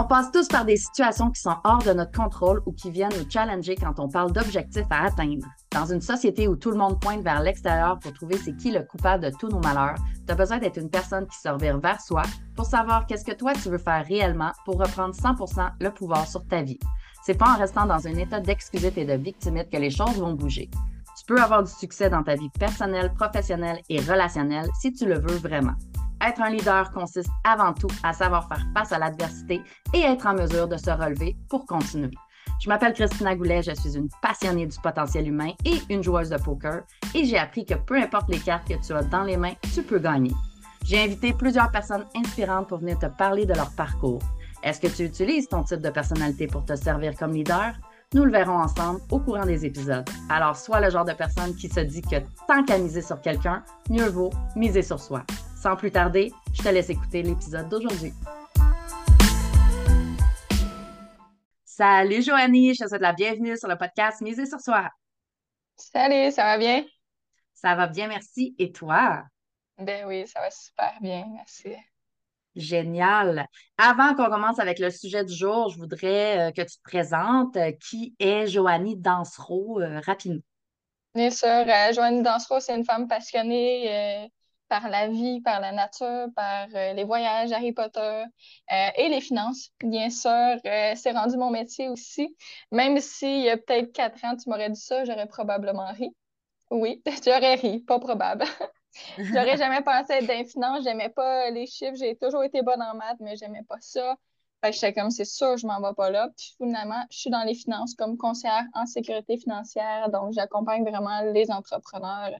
On passe tous par des situations qui sont hors de notre contrôle ou qui viennent nous challenger quand on parle d'objectifs à atteindre. Dans une société où tout le monde pointe vers l'extérieur pour trouver c'est qui le coupable de tous nos malheurs, tu as besoin d'être une personne qui se revire vers soi pour savoir qu'est-ce que toi tu veux faire réellement pour reprendre 100% le pouvoir sur ta vie. C'est pas en restant dans un état d'excusite et de victimite que les choses vont bouger. Tu peux avoir du succès dans ta vie personnelle, professionnelle et relationnelle si tu le veux vraiment. Être un leader consiste avant tout à savoir faire face à l'adversité et être en mesure de se relever pour continuer. Je m'appelle Christina Goulet, je suis une passionnée du potentiel humain et une joueuse de poker et j'ai appris que peu importe les cartes que tu as dans les mains, tu peux gagner. J'ai invité plusieurs personnes inspirantes pour venir te parler de leur parcours. Est-ce que tu utilises ton type de personnalité pour te servir comme leader? Nous le verrons ensemble au courant des épisodes. Alors, sois le genre de personne qui se dit que tant qu'à miser sur quelqu'un, mieux vaut miser sur soi. Sans plus tarder, je te laisse écouter l'épisode d'aujourd'hui. Salut Joanie, je te souhaite la bienvenue sur le podcast Miser sur soi. Salut, ça va bien? Ça va bien, merci. Et toi? Ben oui, ça va super bien, merci. Génial. Avant qu'on commence avec le sujet du jour, je voudrais euh, que tu te présentes. Qui est Joanie Dansereau euh, rapidement? Bien sûr, euh, Joanie Dansereau, c'est une femme passionnée par la vie, par la nature, par euh, les voyages, Harry Potter euh, et les finances. Bien sûr, euh, c'est rendu mon métier aussi. Même s'il y a peut-être quatre ans, tu m'aurais dit ça, j'aurais probablement ri. Oui, j'aurais ri, pas probable. J'aurais jamais pensé être dans les finances, j'aimais pas les chiffres, j'ai toujours été bonne en maths, mais j'aimais pas ça. Fait que j'étais comme, c'est sûr, je m'en vais pas là. Puis finalement, je suis dans les finances comme conseillère en sécurité financière. Donc, j'accompagne vraiment les entrepreneurs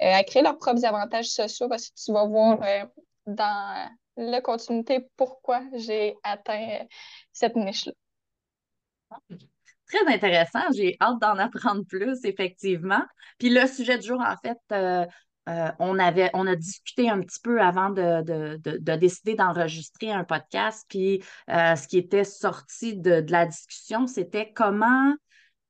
à créer leurs propres avantages sociaux parce que tu vas voir euh, dans la continuité pourquoi j'ai atteint euh, cette niche-là. Très intéressant. J'ai hâte d'en apprendre plus, effectivement. Puis le sujet du jour, en fait, on, avait, on a discuté un petit peu avant de, décider d'enregistrer un podcast. Puis ce qui était sorti de, de la discussion, c'était comment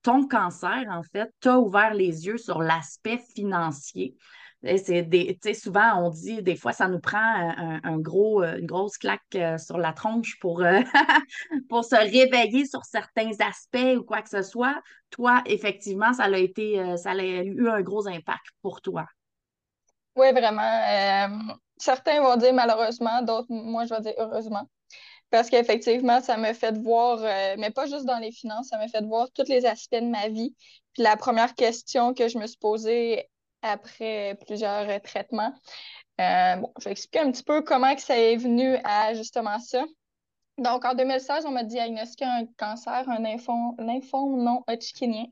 ton cancer, en fait, t'a ouvert les yeux sur l'aspect financier. Des, souvent, on dit, des fois, ça nous prend un, gros, euh, une grosse claque euh, sur la tronche pour, euh, pour se réveiller sur certains aspects ou quoi que ce soit. Toi, effectivement, ça a été, ça a eu un gros impact pour toi. Oui, vraiment. certains vont dire malheureusement, d'autres, moi, je vais dire heureusement. Parce qu'effectivement, ça m'a fait voir, euh, mais pas juste dans les finances, ça m'a fait voir tous les aspects de ma vie. Puis la première question que je me suis posée après plusieurs euh, traitements, euh, bon, je vais expliquer un petit peu comment que ça est venu à justement ça. Donc, en 2016, on m'a diagnostiqué un cancer, un lymphome non hodgkinien.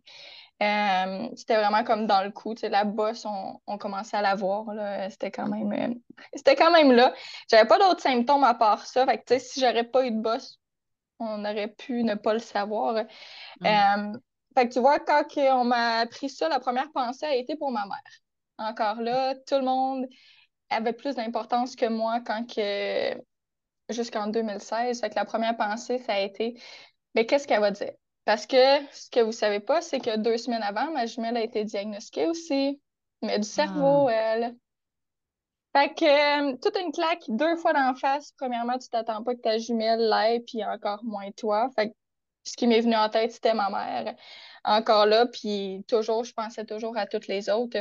Euh, c'était vraiment comme dans le coup. La bosse, on, on, commençait à la voir. C'était quand même euh, c'était quand même là. J'avais pas d'autres symptômes à part ça. Fait que, si j'aurais pas eu de bosse, on aurait pu ne pas le savoir. Mm. Euh, fait que tu vois, quand on m'a appris ça, la première pensée a été pour ma mère. Encore là, tout le monde avait plus d'importance que moi quand que jusqu'en 2016. Fait que la première pensée, ça a été mais qu'est-ce qu'elle va dire? Parce que ce que vous savez pas, c'est que deux semaines avant, ma jumelle a été diagnostiquée aussi, mais du cerveau, ah. elle. Fait que euh, toute une claque deux fois d'en face. Premièrement, tu t'attends pas que ta jumelle l'aille, puis encore moins toi. Fait que ce qui m'est venu en tête, c'était ma mère. Encore là, puis toujours, je pensais toujours à toutes les autres.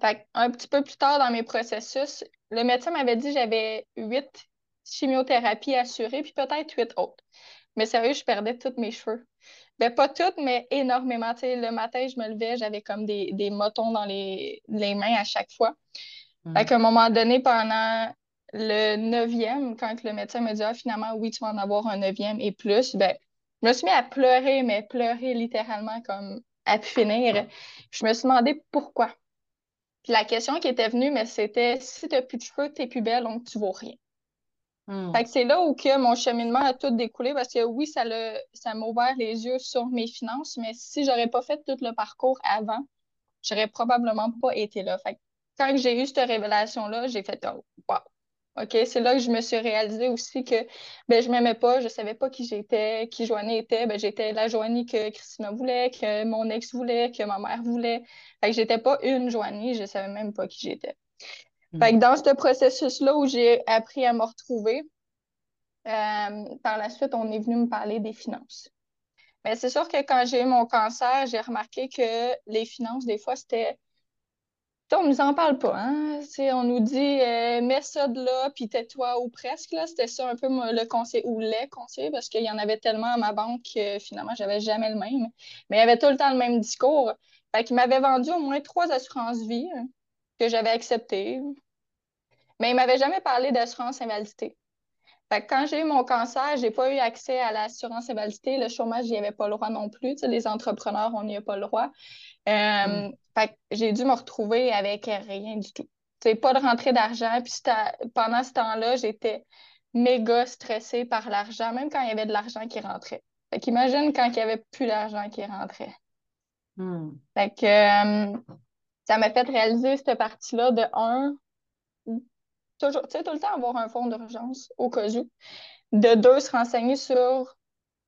Fait un petit peu plus tard dans mes processus, le médecin m'avait dit que j'avais huit chimiothérapies assurées, puis peut-être huit autres. Mais sérieux, je perdais tous mes cheveux. Ben, pas toutes, mais énormément. le matin, je me levais, j'avais comme des, des motons dans les, mains à chaque fois. À mm. un moment donné, pendant le neuvième, quand le médecin me dit ah, finalement, oui, tu vas en avoir un neuvième et plus, ben, je me suis mis à pleurer, mais pleurer littéralement comme à finir. Je me suis demandé pourquoi. Puis la question qui était venue, mais c'était si tu n'as plus de cheveux, tu n'es plus belle, donc tu ne vaux rien. Hmm. c'est là où que mon cheminement a tout découlé parce que oui, ça ça m'a ouvert les yeux sur mes finances, mais si j'aurais pas fait tout le parcours avant, j'aurais probablement pas été là. Fait quand j'ai eu cette révélation-là, j'ai fait oh, wow. OK, c'est là que je me suis réalisée aussi que ben, je m'aimais pas, je savais pas qui j'étais, qui Joanie était. Ben, j'étais la Joanie que Christina voulait, que mon ex voulait, que ma mère voulait. Fait que j'étais pas une Joanie, je savais même pas qui j'étais. Fait que dans ce processus-là où j'ai appris à me retrouver, par la suite, on est venu me parler des finances. Mais c'est sûr que quand j'ai eu mon cancer, j'ai remarqué que les finances, des fois, c'était on nous en parle pas, hein? on nous dit euh, mets ça de là, puis tais-toi ou presque. Là. C'était ça un peu le conseil ou les conseils, parce qu'il y en avait tellement à ma banque que finalement, j'avais jamais le même. Mais il y avait tout le temps le même discours. Fait qu'il m'avait vendu au moins trois assurances vie hein, que j'avais acceptées. Mais il m'avait jamais parlé d'assurance invalidité. Fait que quand j'ai eu mon cancer, j'ai pas eu accès à l'assurance invalidité. Le chômage, j'y avais pas le droit non plus. les entrepreneurs, on n'y a pas le droit. Euh, mm. j'ai dû me retrouver avec rien du tout. Pas de rentrée d'argent. Puis pendant ce temps-là, j'étais méga stressée par l'argent, même quand il y avait de l'argent qui rentrait. Fait qu'imagine quand il n'y avait plus d'argent qui rentrait. Mm. Fait que euh, ça m'a fait réaliser cette partie-là de un, toujours, tu sais, tout le temps avoir un fonds d'urgence au cas où. De deux, se renseigner sur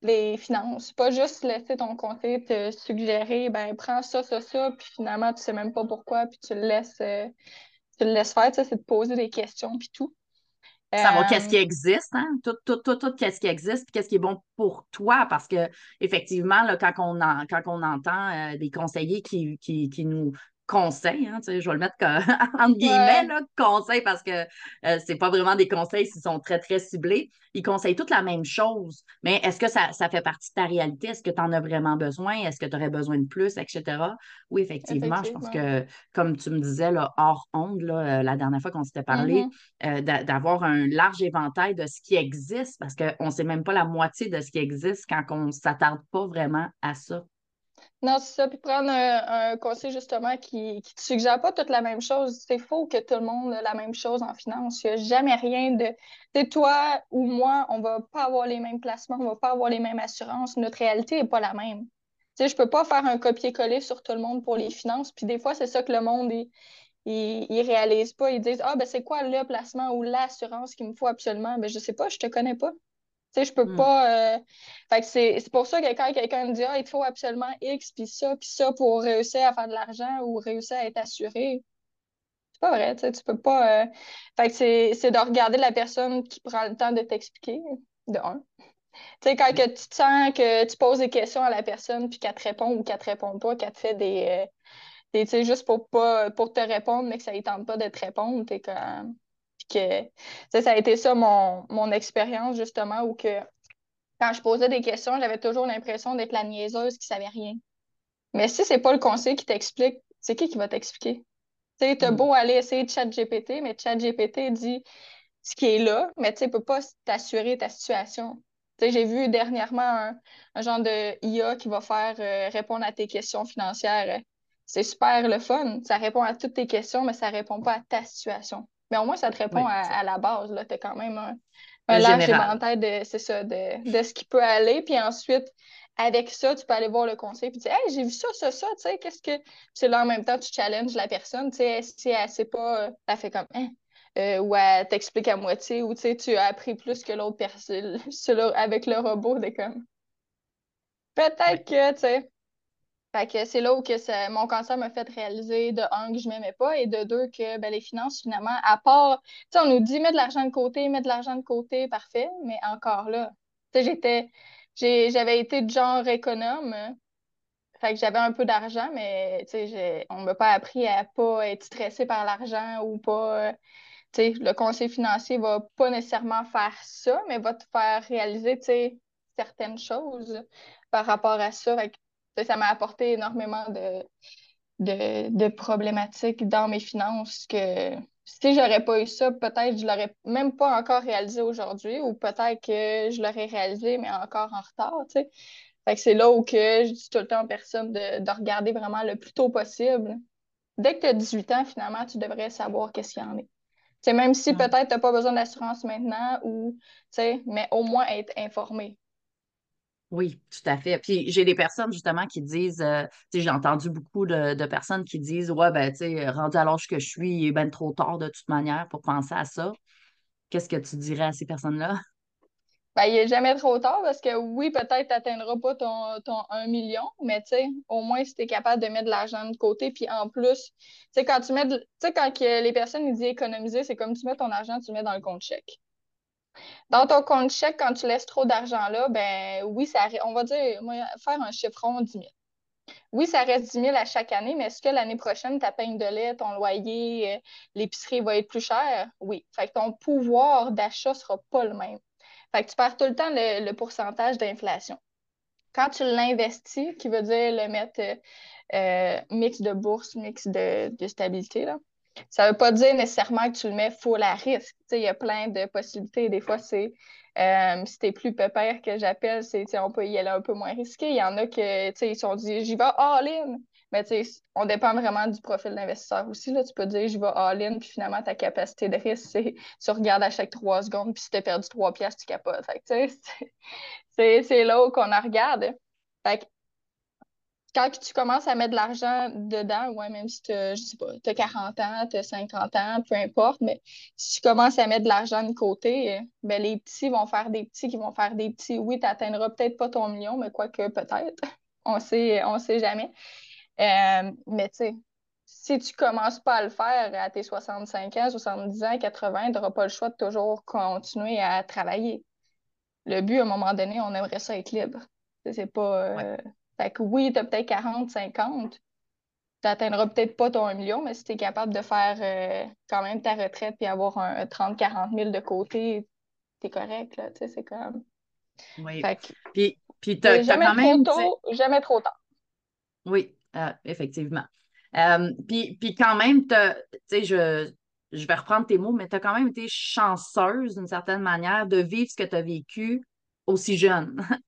les finances. Pas juste laisser ton conseiller te suggérer, ben prends ça, ça, ça, puis finalement, tu sais même pas pourquoi, puis tu le laisses, euh, tu le laisses faire, c'est de poser des questions, puis tout. Savoir qu'est-ce euh, qui existe, hein? Tout, tout, tout, tout qu'est-ce qui existe, puis qu'est-ce qui est bon pour toi, parce que effectivement, là, quand, on quand on entend euh, des conseillers qui, qui, qui, nous conseils, hein, je vais le mettre entre guillemets, là, conseils, parce que euh, c'est pas vraiment des conseils s'ils sont très, très ciblés. Ils conseillent toutes la même chose. Mais est-ce que ça, fait partie de ta réalité? Est-ce que tu en as vraiment besoin? Est-ce que tu aurais besoin de plus, etc.? Oui, effectivement, je pense que, comme tu me disais, là, hors onde, là, euh, la dernière fois qu'on s'était parlé, mm-hmm. euh, d'avoir un large éventail de ce qui existe, parce qu'on ne sait même pas la moitié de ce qui existe quand on ne s'attarde pas vraiment à ça. Non, c'est ça. Puis prendre un, conseil justement qui ne te suggère pas toute la même chose. C'est faux que tout le monde a la même chose en finance. Il n'y a jamais rien de. C'est toi ou moi, on ne va pas avoir les mêmes placements, on ne va pas avoir les mêmes assurances. Notre réalité n'est pas la même. Tu sais, je ne peux pas faire un copier-coller sur tout le monde pour les finances. Puis des fois, c'est ça que le monde il, il, réalise pas. Ils disent Ah, ben c'est quoi le placement ou l'assurance qu'il me faut absolument? Ben je sais pas, je te connais pas. Tu sais, je peux hmm. pas. Euh, fait que c'est pour ça que quand quelqu'un me dit Ah, il te faut absolument X, puis ça, puis ça pour réussir à faire de l'argent ou réussir à être assuré. C'est pas vrai, tu sais, tu peux pas. Euh, fait que c'est de regarder la personne qui prend le temps de t'expliquer, de un. Tu sais, quand que tu te sens que tu poses des questions à la personne, puis qu'elle te répond ou qu'elle te répond pas, qu'elle te fait des. Euh, tu sais, juste pour, pas, pour te répondre, mais que ça ne tente pas de te répondre, t'es comme que ça a été ça mon, mon expérience, justement, où que quand je posais des questions, j'avais toujours l'impression d'être la niaiseuse qui savait rien. Mais si c'est pas le conseil qui t'explique, c'est qui qui va t'expliquer? Tu sais, t'as mm. beau aller essayer de chat GPT, mais chat GPT dit ce qui est là, mais tu sais, peut pas t'assurer ta situation. Tu sais, j'ai vu dernièrement un, genre de IA qui va faire euh, répondre à tes questions financières. C'est super le fun. Ça répond à toutes tes questions, mais ça répond pas à ta situation. Mais au moins, ça te répond à, la base. Tu as quand même un, un large éventail de, ça, de, de ce qui peut aller. Puis ensuite, avec ça, tu peux aller voir le conseil et dire Hey, j'ai vu ça, ça, ça, tu sais, qu'est-ce que. Puis là, en même temps, tu challenges la personne, tu sais, si elle sait pas, elle fait comme hein? Euh, ou elle t'explique à moitié, ou tu sais, tu as appris plus que l'autre personne avec le robot, de comme. Peut-être que, tu sais, fait que c'est là où que mon cancer m'a fait réaliser de un que je m'aimais pas et de deux que ben, les finances finalement à part tu sais on nous dit mets de l'argent de côté mets de l'argent de côté parfait mais encore là tu sais j'étais j'avais été de genre économe fait que j'avais un peu d'argent mais tu sais on m'a pas appris à pas être stressé par l'argent ou pas tu sais le conseil financier va pas nécessairement faire ça mais va te faire réaliser tu sais certaines choses par rapport à ça ça m'a apporté énormément de, de, problématiques dans mes finances que si j'aurais pas eu ça, peut-être je l'aurais même pas encore réalisé aujourd'hui ou peut-être que je l'aurais réalisé, mais encore en retard, tu sais. c'est là où que je dis tout le temps aux personnes de, regarder vraiment le plus tôt possible. Dès que tu as 18 ans, finalement, tu devrais savoir qu'est-ce qu'il y en est. même si peut-être tu n'as pas besoin d'assurance maintenant, ou, mais au moins être informé. Oui, tout à fait. Puis j'ai des personnes justement qui disent, euh, tu sais, j'ai entendu beaucoup de, personnes qui disent, ouais, ben, tu sais, rendu à l'âge que je suis, il est bien trop tard de toute manière pour penser à ça. Qu'est-ce que tu dirais à ces personnes-là? Ben, il n'est jamais trop tard parce que oui, peut-être tu n'atteindras pas ton, ton 1 million, mais tu sais, au moins si tu es capable de mettre de l'argent de côté, puis en plus, tu sais, quand tu mets, tu sais, quand les personnes disent économiser, c'est comme tu mets ton argent, tu le mets dans le compte chèque. Dans ton compte chèque, quand tu laisses trop d'argent là, ben oui, ça, on va dire, faire un chiffron 10 000. Oui, ça reste 10 000 à chaque année, mais est-ce que l'année prochaine, ta peine de lait, ton loyer, euh, l'épicerie va être plus cher? Oui. Fait que ton pouvoir d'achat ne sera pas le même. Fait que tu perds tout le temps le, pourcentage d'inflation. Quand tu l'investis, qui veut dire le mettre euh, mix de bourse, mix de, de stabilité, là, ça ne veut pas dire nécessairement que tu le mets full à risque. Il y a plein de possibilités. Des fois, c'est euh, si t'es plus pépère que j'appelle, c'est on peut y aller un peu moins risqué. Il y en a que ils sont dit j'y vais all-in. Mais on dépend vraiment du profil d'investisseur aussi. Là. Tu peux dire je vais all-in, puis finalement, ta capacité de risque, c'est tu regardes à chaque trois secondes, puis si tu as perdu trois pièces, tu capotes. c'est là qu'on en regarde. Fait quand tu commences à mettre de l'argent dedans, ouais, même si tu as, je sais pas, as 40 ans, tu as 50 ans, peu importe, mais si tu commences à mettre de l'argent de côté, ben, les petits vont faire des petits qui vont faire des petits. Oui, tu n'atteindras peut-être pas ton million, mais quoique peut-être. On sait, on sait jamais. Euh, mais tu sais, si tu commences pas à le faire à tes 65 ans, 70 ans, 80, tu n'auras pas le choix de toujours continuer à travailler. Le but, à un moment donné, on aimerait ça être libre. C'est pas. Euh, fait que oui, tu as peut-être 40, 50. Tu n'atteindras peut-être pas ton 1 million, mais si tu es capable de faire euh, quand même ta retraite et avoir un 30, 40 000 de côté, tu es correct. Là, c'est comme. Oui. puis, puis tu as, quand même. Trop tôt, jamais trop tard. Oui, euh, effectivement. Euh, puis, puis quand même, tu sais, je, je vais reprendre tes mots, mais tu as quand même été chanceuse d'une certaine manière de vivre ce que tu as vécu aussi jeune.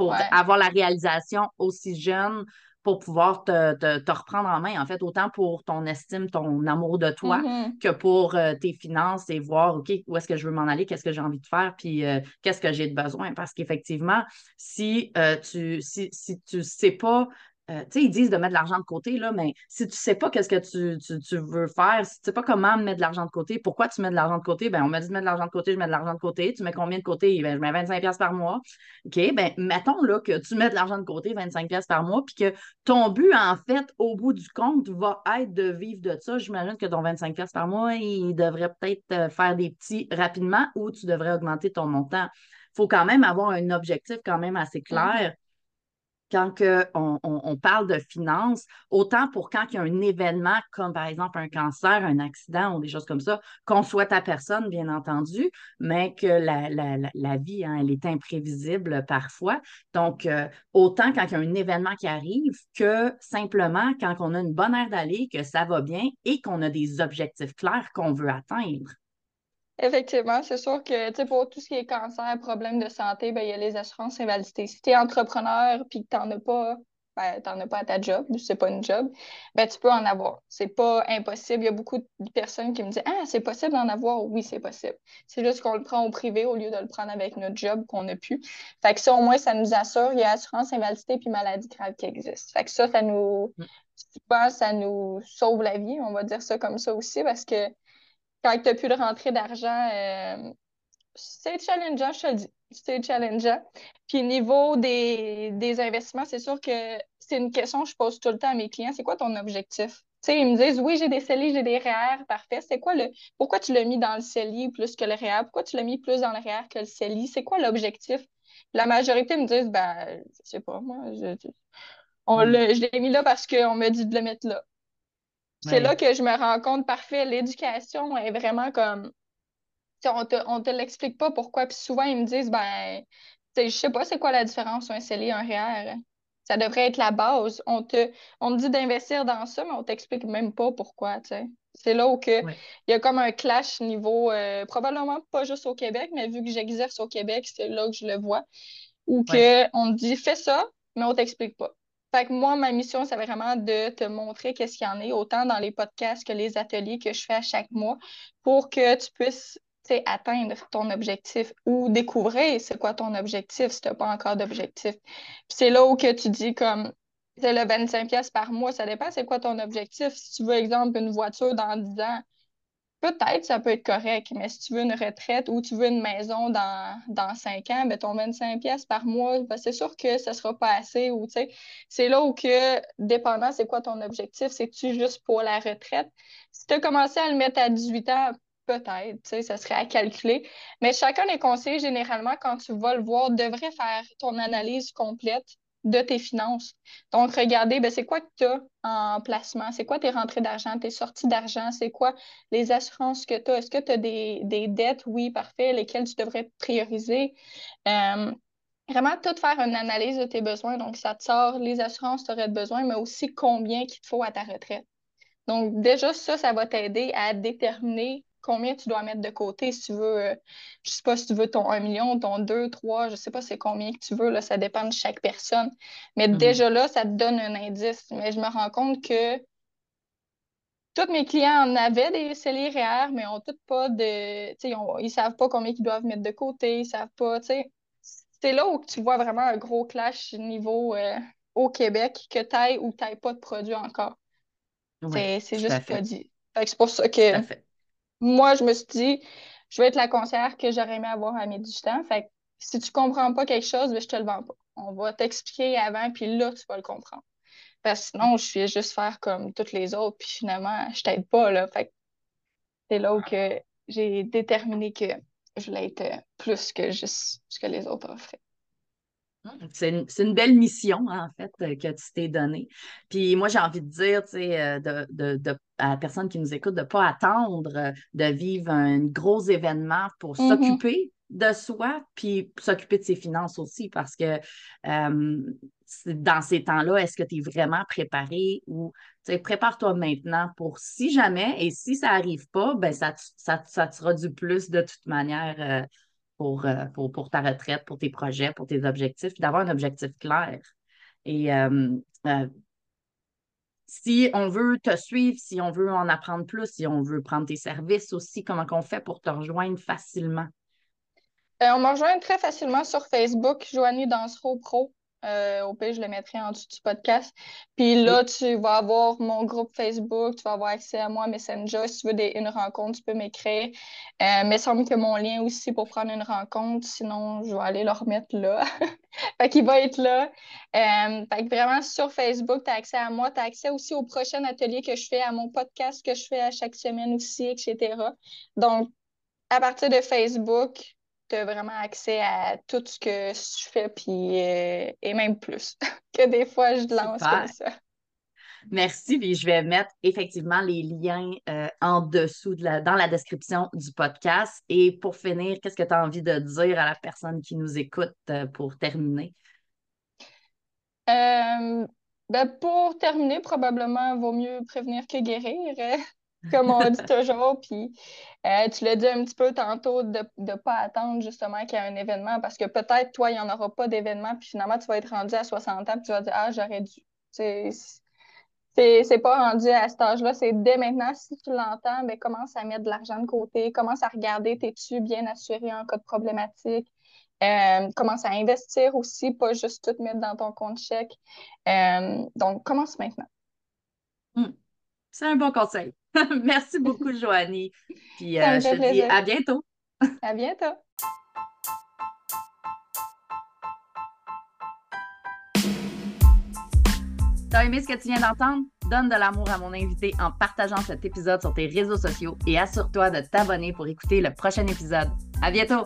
pour avoir la réalisation aussi jeune, pour pouvoir te, reprendre en main, en fait, autant pour ton estime, ton amour de toi, mm-hmm. que pour euh, tes finances et voir, OK, où est-ce que je veux m'en aller, qu'est-ce que j'ai envie de faire, puis euh, qu'est-ce que j'ai de besoin. Parce qu'effectivement, si, euh, tu si, si tu sais pas euh, tu sais, ils disent de mettre de l'argent de côté, là, mais si tu ne sais pas qu'est-ce que tu, veux faire, si tu ne sais pas comment mettre de l'argent de côté, pourquoi tu mets de l'argent de côté? Ben, on m'a dit de mettre de l'argent de côté, je mets de l'argent de côté. Tu mets combien de côté? Ben, je mets 25$ par mois. OK, ben, mettons là, que tu mets de l'argent de côté, 25$ par mois, puis que ton but, en fait, au bout du compte, va être de vivre de ça. J'imagine que ton 25$ par mois, il devrait peut-être euh, faire des petits rapidement ou tu devrais augmenter ton montant. Il faut quand même avoir un objectif quand même assez clair quand on, parle de finances, autant pour quand il y a un événement comme par exemple un cancer, un accident ou des choses comme ça, qu'on soit ta personne, bien entendu, mais que la, vie, hein, elle est imprévisible parfois. Donc, euh, autant quand il y a un événement qui arrive que simplement quand on a une bonne aire d'aller, que ça va bien et qu'on a des objectifs clairs qu'on veut atteindre. Effectivement, c'est sûr que pour tout ce qui est cancer, problème de santé, ben, il y a les assurances invalidité. Si tu es entrepreneur et que tu n'en as pas, ben, as pas à ta job, c'est pas une job, ben, tu peux en avoir. C'est pas impossible. Il y a beaucoup de personnes qui me disent Ah, c'est possible d'en avoir. Oui, c'est possible. C'est juste qu'on le prend au privé au lieu de le prendre avec notre job qu'on a pu. Fait que ça, au moins, ça nous assure. Il y a assurance invalidité puis maladie grave qui existe. Fait que ça, ça nous. Mm. ça nous sauve la vie, on va dire ça comme ça aussi, parce que quand tu n'as plus de rentrée d'argent, euh, c'est challengeant, je te le dis. C'est challengeant. Puis niveau des, investissements, c'est sûr que c'est une question que je pose tout le temps à mes clients. C'est quoi ton objectif? Tu sais, ils me disent oui, j'ai des CELI, j'ai des REER, parfait. C'est quoi le. Pourquoi tu l'as mis dans le CELI plus que le REER? Pourquoi tu l'as mis plus dans le REER que le CELI? C'est quoi l'objectif? La majorité me disent ben, je sais pas, moi, je, on mm. je l'ai mis là parce qu'on m'a dit de le mettre là. C'est là que je me rends compte, parfait, l'éducation est vraiment comme. On te, on te l'explique pas pourquoi. Puis souvent, ils me disent, ben, je sais pas c'est quoi la différence entre un CELI et un REER. Ça devrait être la base. On te, on dit d'investir dans ça, mais on t'explique même pas pourquoi, C'est là où que, il y a comme un clash niveau, euh, probablement pas juste au Québec, mais vu que j'exerce au Québec, c'est là que je le vois, où que on te dit fais ça, mais on t'explique pas. Fait que moi, ma mission, c'est vraiment de te montrer qu'est-ce qu'il y en a, autant dans les podcasts que les ateliers que je fais à chaque mois, pour que tu puisses atteindre ton objectif ou découvrir c'est quoi ton objectif si tu n'as pas encore d'objectif. c'est là où que tu dis comme c'est le 25 pièces par mois, ça dépend c'est quoi ton objectif. Si tu veux, exemple, une voiture dans 10 ans, Peut-être, ça peut être correct, mais si tu veux une retraite ou tu veux une maison dans, dans 5 ans, ben ton 25 pièces par mois, ben c'est sûr que ça sera pas assez. Ou, c'est là où que, dépendant, c'est quoi ton objectif, c'est-tu juste pour la retraite? Si tu as commencé à le mettre à 18 ans, peut-être, ça serait à calculer. Mais chacun des conseillers, généralement, quand tu vas le voir, devrait faire ton analyse complète de tes finances. Donc, regardez, ben, c'est quoi que tu as en placement? C'est quoi tes rentrées d'argent, tes sorties d'argent? C'est quoi les assurances que tu as? Est-ce que tu as des, dettes? Oui, parfait. Lesquelles tu devrais prioriser? Euh, vraiment, tout faire une analyse de tes besoins. Donc, ça te sort les assurances que tu aurais besoin, mais aussi combien qu'il te faut à ta retraite. Donc, déjà, ça, ça va t'aider à déterminer combien tu dois mettre de côté si tu veux, je euh, je sais pas si tu veux ton 1 million, ton 2, 3, je sais pas c'est combien que tu veux, là, ça dépend de chaque personne. Mais mhm. déjà là, ça te donne un indice. Mais je me rends compte que tous mes clients en avaient des celliers REER, mais ont tous pas de. Ils, ont, ils savent pas combien ils doivent mettre de côté, ils savent pas. C'est là où tu vois vraiment un gros clash niveau euh, au Québec, que tu ailles ou tu n'aies pas de produit encore. c'est juste pas dit. C'est pour ça que moi, je me suis dit, je vais être la conseillère que j'aurais aimé avoir à mes 18 ans. Fait que si tu comprends pas quelque chose, ben, je te le vends pas. On va t'expliquer avant, puis là, tu vas le comprendre. Parce que sinon, je vais juste faire comme toutes les autres, puis finalement, je t'aide pas, là. Fait c'est là où que j'ai déterminé que je voulais être plus que juste ce que les autres offraient. C'est une, belle mission, en fait, euh, que tu t'es donnée. Puis moi, j'ai envie de dire, tu sais, euh, de, à la personne qui nous écoute, de ne pas attendre euh, de vivre un gros événement pour mm-hmm. s'occuper de soi, puis s'occuper de ses finances aussi, parce que dans ces temps-là, est-ce que tu es vraiment préparé ou prépare-toi maintenant pour si jamais, et si ça n'arrive pas, ben ça, ça, ça, sera du plus de toute manière euh, pour, pour, ta retraite, pour tes projets, pour tes objectifs, d'avoir un objectif clair. Et euh, euh, si on veut te suivre, si on veut en apprendre plus, si on veut prendre tes services aussi, comment on fait pour te rejoindre facilement? on me rejoint très facilement sur Facebook, Joanie Dansereau Pro. Euh, au pire, je le mettrai en dessous du podcast. Puis là, tu vas avoir mon groupe Facebook, tu vas avoir accès à moi, Messenger. Si tu veux une rencontre, tu peux m'écrire. Euh, mais il semble que mon lien aussi pour prendre une rencontre, sinon je vais aller le remettre là. fait qu'il va être là. Euh, fait que vraiment, sur Facebook, tu as accès à moi. Tu as accès aussi au prochain atelier que je fais, à mon podcast que je fais à chaque semaine aussi, etc. Donc, à partir de Facebook, vraiment accès à tout ce que je fais, puis, euh, et même plus que des fois je lance comme ça. Merci, puis je vais mettre effectivement les liens euh, en dessous, de la, dans la description du podcast. Et pour finir, qu'est-ce que tu as envie de dire à la personne qui nous écoute euh, pour terminer? Ben pour terminer, probablement, il vaut mieux prévenir que guérir comme on dit toujours. Puis euh, tu l'as dit un petit peu tantôt de ne pas attendre justement qu'il y ait un événement parce que peut-être toi, il n'y en aura pas d'événement, puis finalement, tu vas être rendu à 60 ans, puis tu vas dire Ah, j'aurais dû. C'est pas rendu à cet âge-là, c'est dès maintenant, si tu l'entends, ben, commence à mettre de l'argent de côté, commence à regarder tes-tu bien assuré en cas de problématique. Euh, commence à investir aussi, pas juste tout mettre dans ton compte chèque. Euh, donc, commence maintenant. Hmm. C'est un bon conseil. Merci beaucoup, Joanie. Puis euh, je te dis à bientôt. à bientôt. T'as aimé ce que tu viens d'entendre? Donne de l'amour à mon invité en partageant cet épisode sur tes réseaux sociaux et assure-toi de t'abonner pour écouter le prochain épisode. À bientôt!